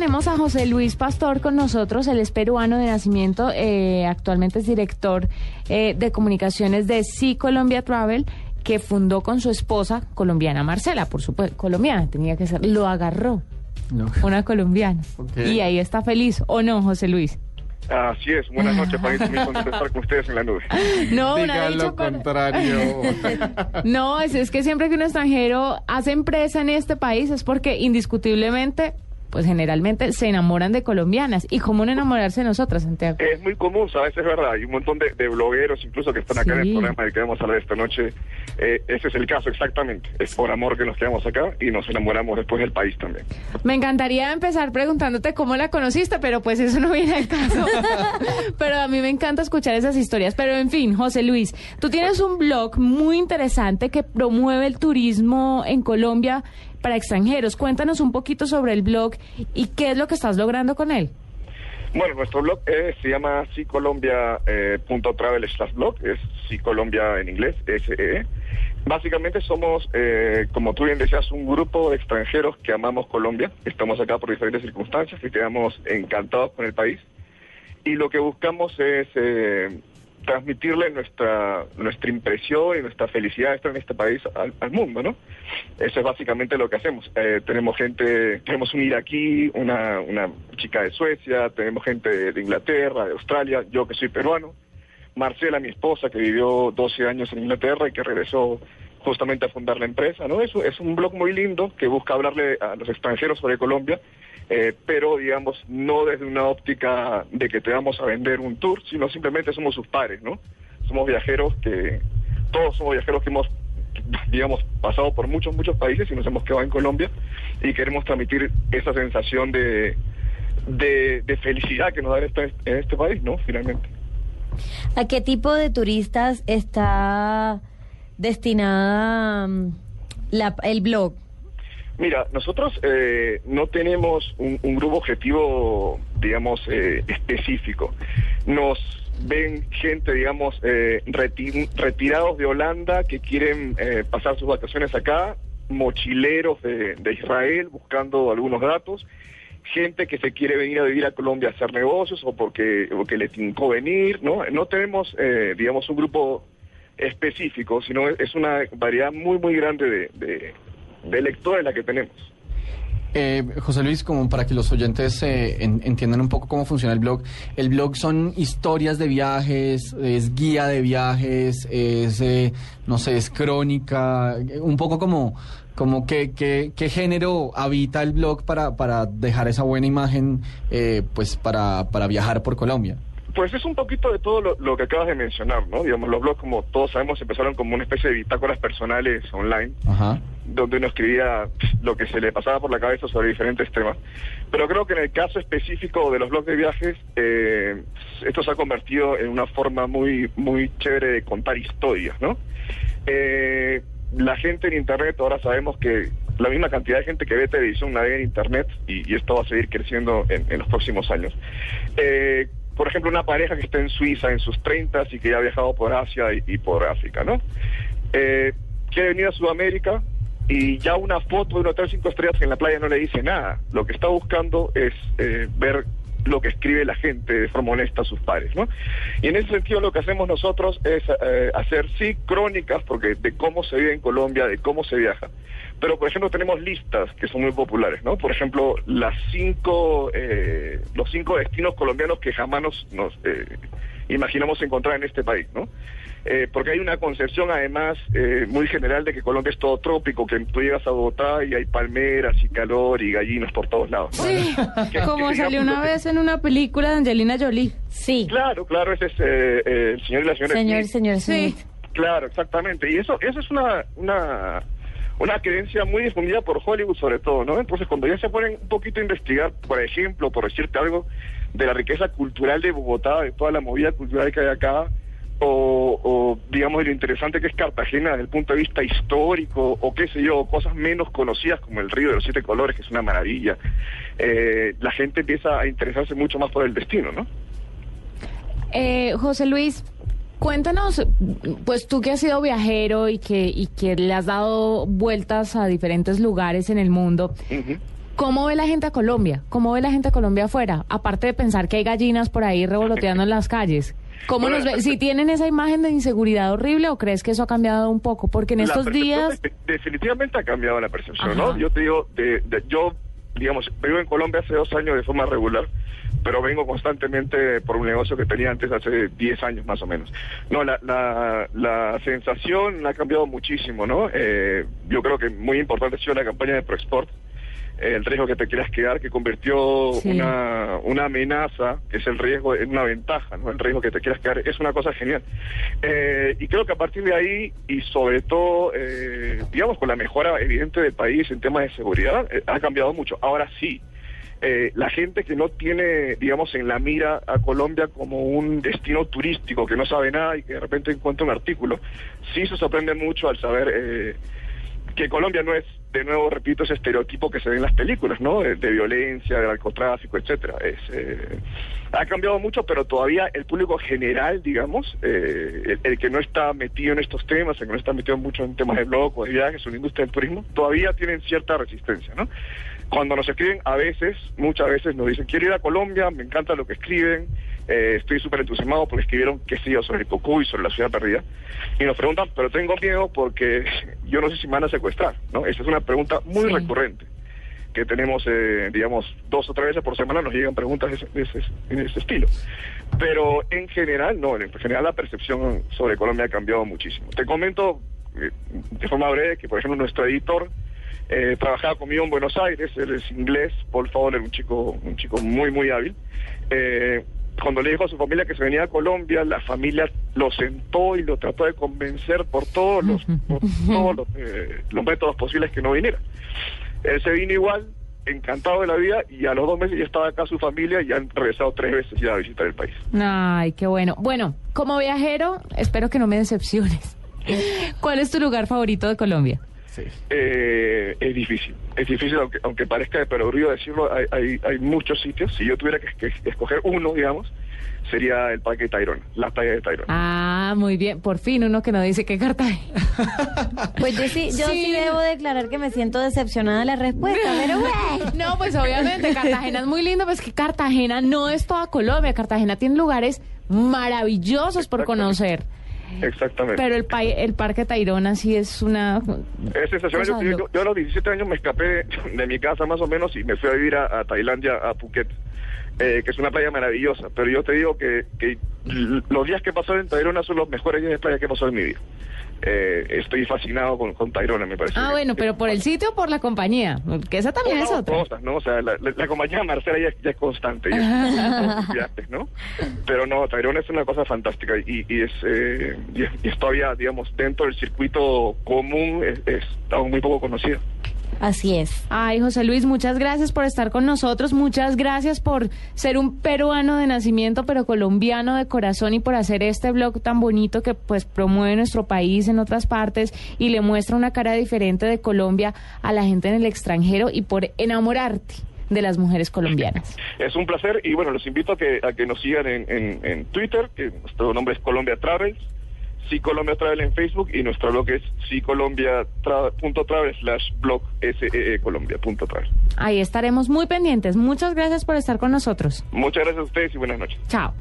tenemos a José Luis Pastor con nosotros, él es peruano de nacimiento, eh, actualmente es director eh, de comunicaciones de Sí Colombia Travel, que fundó con su esposa colombiana Marcela, por supuesto, colombiana, tenía que ser, lo agarró, No. una colombiana. Y ahí está feliz, ¿o no, José Luis? Así es, buenas noches, para mí muy contento de estar con ustedes en la nube. No, Diga lo para- contrario. No, es, es que siempre que un extranjero hace empresa en este país es porque indiscutiblemente, pues generalmente se enamoran de colombianas. ¿Y cómo no enamorarse de nosotras, Santiago? Es muy común, ¿sabes? Es verdad. Hay un montón de, de blogueros incluso que están acá en el programa del que vamos a hablar esta noche. Eh, ese es el caso, exactamente. Es por amor que nos quedamos acá y nos enamoramos después del país también. Me encantaría empezar preguntándote cómo la conociste, pero pues eso no viene al caso. pero a mí me encanta escuchar esas historias. Pero en fin, José Luis, tú tienes un blog muy interesante que promueve el turismo en Colombia para extranjeros. Cuéntanos un poquito sobre el blog y qué es lo que estás logrando con él. Bueno, nuestro blog eh, se llama sicolombia.travel slash blog, es Colombia en inglés, SE. Básicamente somos, eh, como tú bien decías, un grupo de extranjeros que amamos Colombia. Estamos acá por diferentes circunstancias y quedamos encantados con el país. Y lo que buscamos es eh, transmitirle nuestra nuestra impresión y nuestra felicidad de estar en este país al, mundo, ¿no? Eso es básicamente lo que hacemos. Eh, tenemos gente, tenemos un iraquí, una, una chica de Suecia, tenemos gente de, de Inglaterra, de Australia, yo que soy peruano, Marcela, mi esposa, que vivió 12 años en Inglaterra y que regresó justamente a fundar la empresa, ¿no? Es, es un blog muy lindo que busca hablarle a los extranjeros sobre Colombia, eh, pero digamos, no desde una óptica de que te vamos a vender un tour, sino simplemente somos sus pares, ¿no? Somos viajeros que, todos somos viajeros que hemos, digamos, pasado por muchos, muchos países y nos hemos quedado en Colombia y queremos transmitir esa sensación de, de, felicidad que nos da este, en este país, ¿no? Finalmente. ¿A qué tipo de turistas está destinada mm, la- el blog? Mira, nosotros eh, no tenemos un, grupo objetivo, digamos, eh, específico. Nos ven gente, digamos, eh, reti- retirados de Holanda que quieren eh, pasar sus vacaciones acá, mochileros de, de Israel buscando algunos datos, gente que se quiere venir a vivir a Colombia a hacer negocios o porque, o que le tincó venir, ¿no? No tenemos, eh, digamos, un grupo específico, sino es una variedad muy, muy grande de, de, de lectores la que tenemos. Eh, José Luis, como para que los oyentes eh, en- entiendan un poco cómo funciona el blog, el blog son historias de viajes, es guía de viajes, es, eh, no sé, es crónica, un poco como, como qué, qué, qué género habita el blog para, para dejar esa buena imagen, eh, pues para, para viajar por Colombia. Pues es un poquito de todo lo, lo que acabas de mencionar, ¿no? Digamos, los blogs, como todos sabemos, empezaron como una especie de bitácoras personales online, Ajá. Donde uno escribía lo que se le pasaba por la cabeza sobre diferentes temas. Pero creo que en el caso específico de los blogs de viajes, eh, esto se ha convertido en una forma muy, muy chévere de contar historias, ¿no? Eh, la gente en Internet, ahora sabemos que la misma cantidad de gente que ve televisión navega en Internet y, esto va a seguir creciendo en, en los próximos años. Eh, por ejemplo, una pareja que está en Suiza en sus 30 y que ya ha viajado por Asia y, y por África, ¿no? Eh, quiere venir a Sudamérica y ya una foto de un hotel cinco estrellas en la playa no le dice nada. Lo que está buscando es eh, ver lo que escribe la gente de forma honesta a sus pares, ¿no? Y en ese sentido lo que hacemos nosotros es eh, hacer sí crónicas porque de cómo se vive en Colombia, de cómo se viaja. Pero por ejemplo tenemos listas que son muy populares, ¿no? Por ejemplo las cinco, eh, los cinco destinos colombianos que jamás nos, nos eh, imaginamos encontrar en este país, ¿no? Eh, porque hay una concepción además eh, muy general de que Colombia es todo trópico, que tú llegas a Bogotá y hay palmeras y calor y gallinas por todos lados. Sí, Que- como que salió una vez en una película de Angelina Jolie. Sí. Claro, claro, ese es eh, eh, el señor y la señora Señor, Smith. señor Sí. Claro, exactamente. Y eso, eso es una, una, una creencia muy difundida por Hollywood sobre todo, ¿no? Entonces cuando ya se ponen un poquito a investigar, por ejemplo, por decirte algo, de la riqueza cultural de Bogotá, de toda la movida cultural que hay acá, o, digamos de lo interesante que es Cartagena desde el punto de vista histórico, o qué sé yo, cosas menos conocidas como el río de los siete colores, que es una maravilla, eh, la gente empieza a interesarse mucho más por el destino, ¿no? Eh, José Luis, cuéntanos, pues tú que has sido viajero y que, y que le has dado vueltas a diferentes lugares en el mundo. ¿Cómo ve la gente a Colombia? ¿Cómo ve la gente a Colombia afuera? Aparte de pensar que hay gallinas por ahí revoloteando en las calles. ¿Cómo Bueno, nos ve? Si tienen esa imagen de inseguridad horrible o crees que eso ha cambiado un poco? Porque en estos días... de- definitivamente ha cambiado la percepción, Ajá. ¿no? Yo te digo, de, de- yo, digamos, vivo en Colombia hace dos años de forma regular, pero vengo constantemente por un negocio que tenía antes hace 10 años más o menos. No, la, la, la sensación ha cambiado muchísimo, ¿no? Eh, yo creo que muy importante ha sido la campaña de ProExport, eh, el riesgo que te quieras quedar, que convirtió Sí. una, una amenaza, que es el riesgo, en una ventaja, ¿no? El riesgo que te quieras quedar es una cosa genial. Eh, y creo que a partir de ahí, y sobre todo, eh, digamos, con la mejora evidente del país en temas de seguridad, eh, ha cambiado mucho. Ahora sí, eh, la gente que no tiene, digamos, en la mira a Colombia como un destino turístico, que no sabe nada y que de repente encuentra un artículo, sí se sorprende mucho al saber eh, que Colombia no es, de nuevo, repito, ese estereotipo que se ve en las películas, ¿no? De, de violencia, de narcotráfico, etcétera. Es, eh, ha cambiado mucho, pero todavía el público general, digamos, eh, el, que no está metido en estos temas, el que no está metido mucho en temas de blog o de viajes en la industria del turismo, todavía tienen cierta resistencia, ¿no? Cuando nos escriben, a veces, muchas veces nos dicen, quiero ir a Colombia, me encanta lo que escriben, eh, estoy súper entusiasmado porque escribieron que sí sobre el Cocuy, sobre la ciudad perdida, y nos preguntan, pero tengo miedo porque yo no sé si me van a secuestrar, ¿no? Esa es una pregunta muy Sí. recurrente que tenemos, eh, digamos, dos o tres veces por semana nos llegan preguntas de ese, de ese- en ese estilo. Pero en general, no, en general la percepción sobre Colombia ha cambiado muchísimo. Te comento eh, de forma breve que, por ejemplo, nuestro editor eh, trabajaba conmigo en Buenos Aires, él es inglés, Paul Fowler, un chico, un chico muy, muy hábil. Eh, cuando le dijo a su familia que se venía a Colombia, la familia lo sentó y lo trató de convencer por todos los, por todos los, eh, los métodos posibles que no viniera. Él se vino igual, encantado de la vida, y a los dos meses ya estaba acá su familia y han regresado tres veces ya a visitar el país. Ay, qué bueno. Bueno, como viajero, espero que no me decepciones. ¿Cuál es tu lugar favorito de Colombia? Sí. Eh, es difícil, es difícil, aunque, aunque parezca de perogrullo decirlo, hay, hay, hay muchos sitios. Si yo tuviera que, que escoger uno, digamos, sería el Parque de Tayrona, la playa de Tayrona. Ah, muy bien. Por fin uno que no dice que Cartagena. Pues yo sí, yo sí. Sí. debo declarar que me siento decepcionada de la respuesta, pero bueno. No, pues obviamente Cartagena es muy lindo, pues que Cartagena no es toda Colombia. Cartagena tiene lugares maravillosos por conocer. Exactamente. Pero el, pa- el Parque Tayrona sí es una... Es sensacional. Yo, a los 17 años me escapé de, de mi casa más o menos y me fui a vivir a, a Tailandia, a Phuket, eh, que es una playa maravillosa. Pero yo te digo que, los días que pasó en Tayrona son los mejores días de playa que he pasado en mi vida. Eh, estoy fascinado con, con Tayrona, me parece. Ah, bueno, pero por el sitio o por la compañía, que esa también es otra. cosas, ¿no? O sea, la, la- la compañía Marcela ya, ya es constante, ya es- ¿no? Pero no, Tayrona es una cosa fantástica y, y es, eh, y es todavía, digamos, dentro del circuito común, es, es aún muy poco conocido. Así es. Ay, José Luis, muchas gracias por estar con nosotros, muchas gracias por ser un peruano de nacimiento, pero colombiano de corazón y por hacer este blog tan bonito que pues promueve nuestro país en otras partes y le muestra una cara diferente de Colombia a la gente en el extranjero y por enamorarte de las mujeres colombianas. Es un placer y bueno, los invito a que, a que nos sigan en, en, en Twitter, que nuestro nombre es Colombia Travels, sí Colombia Travel en Facebook y nuestro blog es sí Colombia tra- punto travel slash blog SEE Colombia punto travel. Ahí estaremos muy pendientes. Muchas gracias por estar con nosotros. Muchas gracias a ustedes y buenas noches. Chao.